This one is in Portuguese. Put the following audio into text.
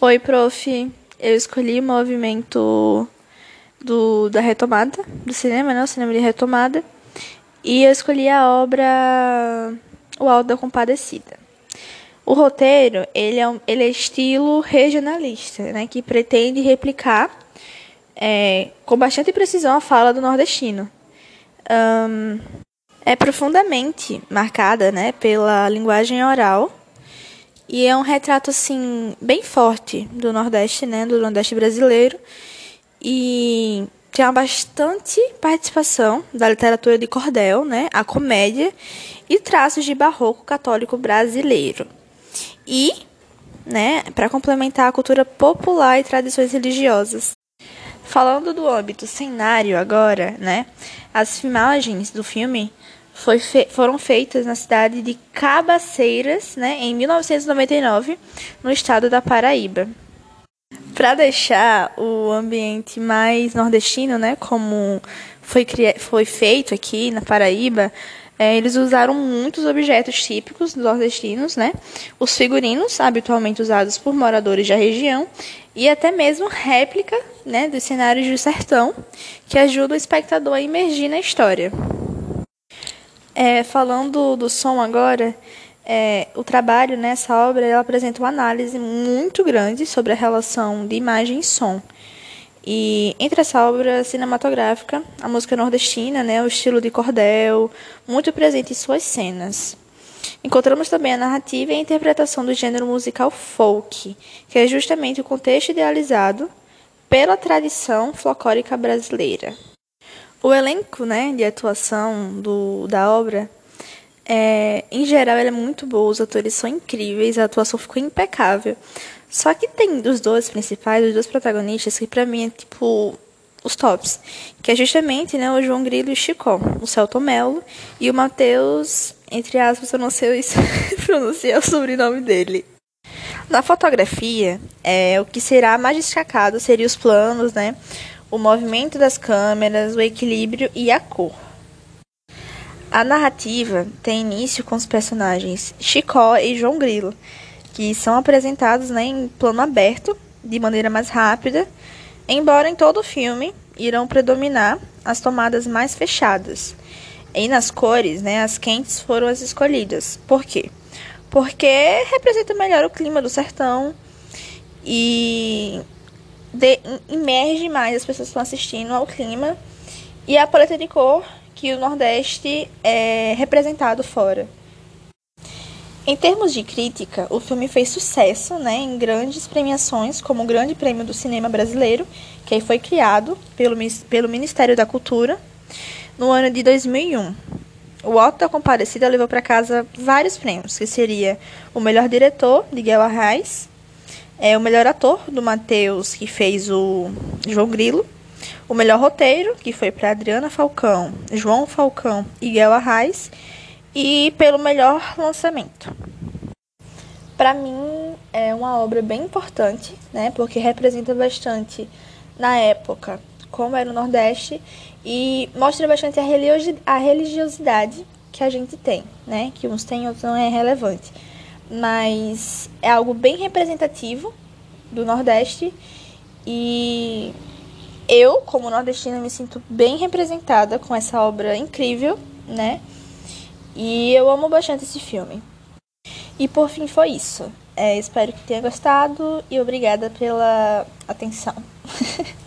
Oi, prof. Eu escolhi o movimento do, da retomada do cinema, né? O cinema de retomada. E eu escolhi a obra O Alto da Compadecida. O roteiro, ele é, um, ele é estilo regionalista, né? Que pretende replicar é, com bastante precisão a fala do nordestino. Um, é profundamente marcada, né? Pela linguagem oral e é um retrato assim bem forte do Nordeste, né, do Nordeste brasileiro. E tem uma bastante participação da literatura de cordel, né, a comédia e traços de barroco católico brasileiro. E, né, para complementar a cultura popular e tradições religiosas. Falando do âmbito cenário agora, né, as filmagens do filme fe foram feitas na cidade de Cabaceiras, né, em 1999, no estado da Paraíba. Para deixar o ambiente mais nordestino, né, como foi, foi feito aqui na Paraíba, é, eles usaram muitos objetos típicos nordestinos, né, os figurinos habitualmente usados por moradores da região e até mesmo réplica né, dos cenários do sertão, que ajuda o espectador a imergir na história. É, falando do som agora, é, o trabalho nessa obra ela apresenta uma análise muito grande sobre a relação de imagem e som. E entre essa obra cinematográfica, a música nordestina, né, o estilo de cordel, muito presente em suas cenas. Encontramos também a narrativa e a interpretação do gênero musical folk, que é justamente o contexto idealizado pela tradição folclórica brasileira. O elenco né, de atuação do, da obra, é, em geral, é muito boa, os atores são incríveis, a atuação ficou impecável. Só que tem dos dois principais, os dois protagonistas, que pra mim é tipo os tops, que é justamente né, o João Grilo e o Chicó, o Celto Melo e o Matheus, entre aspas, eu não sei pronunciar o sobrenome dele. Na fotografia, é, o que será mais destacado seria os planos, né? O movimento das câmeras, o equilíbrio e a cor. A narrativa tem início com os personagens Chicó e João Grilo, que são apresentados né, em plano aberto, de maneira mais rápida, embora em todo o filme irão predominar as tomadas mais fechadas. E nas cores, né, as quentes foram as escolhidas. Por quê? Porque representa melhor o clima do sertão e de, imerge mais as pessoas que estão assistindo ao clima e a paleta de cor que o Nordeste é representado fora. Em termos de crítica, o filme fez sucesso né, em grandes premiações, como o Grande Prêmio do Cinema Brasileiro, que foi criado pelo, pelo Ministério da Cultura no ano de 2001. O Alto da Comparecida levou para casa vários prêmios, que seria o melhor diretor, Miguel Arraes, é o melhor ator do Matheus, que fez o João Grilo. O melhor roteiro, que foi para Adriana Falcão, João Falcão e Guel Arraes. E pelo melhor lançamento. Para mim, é uma obra bem importante, né? Porque representa bastante, na época, como era o Nordeste e mostra bastante a religiosidade que a gente tem, né? Que uns têm, outros não é relevante mas é algo bem representativo do Nordeste e eu, como nordestina, me sinto bem representada com essa obra incrível, né? E eu amo bastante esse filme. E por fim foi isso. É, espero que tenha gostado e obrigada pela atenção.